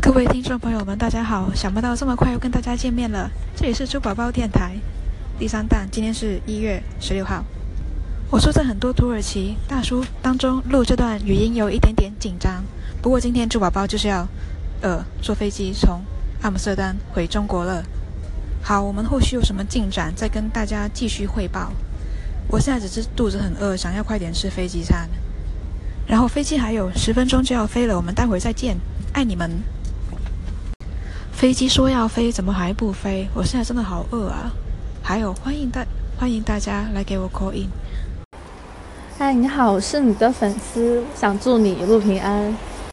各位听众朋友们，大家好！想不到这么快又跟大家见面了。这里是猪宝宝电台第三弹，今天是一月十六号。我说在很多土耳其大叔当中录这段语音有一点点紧张，不过今天猪宝宝就是要呃坐飞机从阿姆斯特丹回中国了。好，我们后续有什么进展再跟大家继续汇报。我现在只是肚子很饿，想要快点吃飞机餐。然后飞机还有十分钟就要飞了，我们待会再见，爱你们。飞机说要飞，怎么还不飞？我现在真的好饿啊！还有，欢迎大欢迎大家来给我 call in。嗨，你好，我是你的粉丝，想祝你一路平安。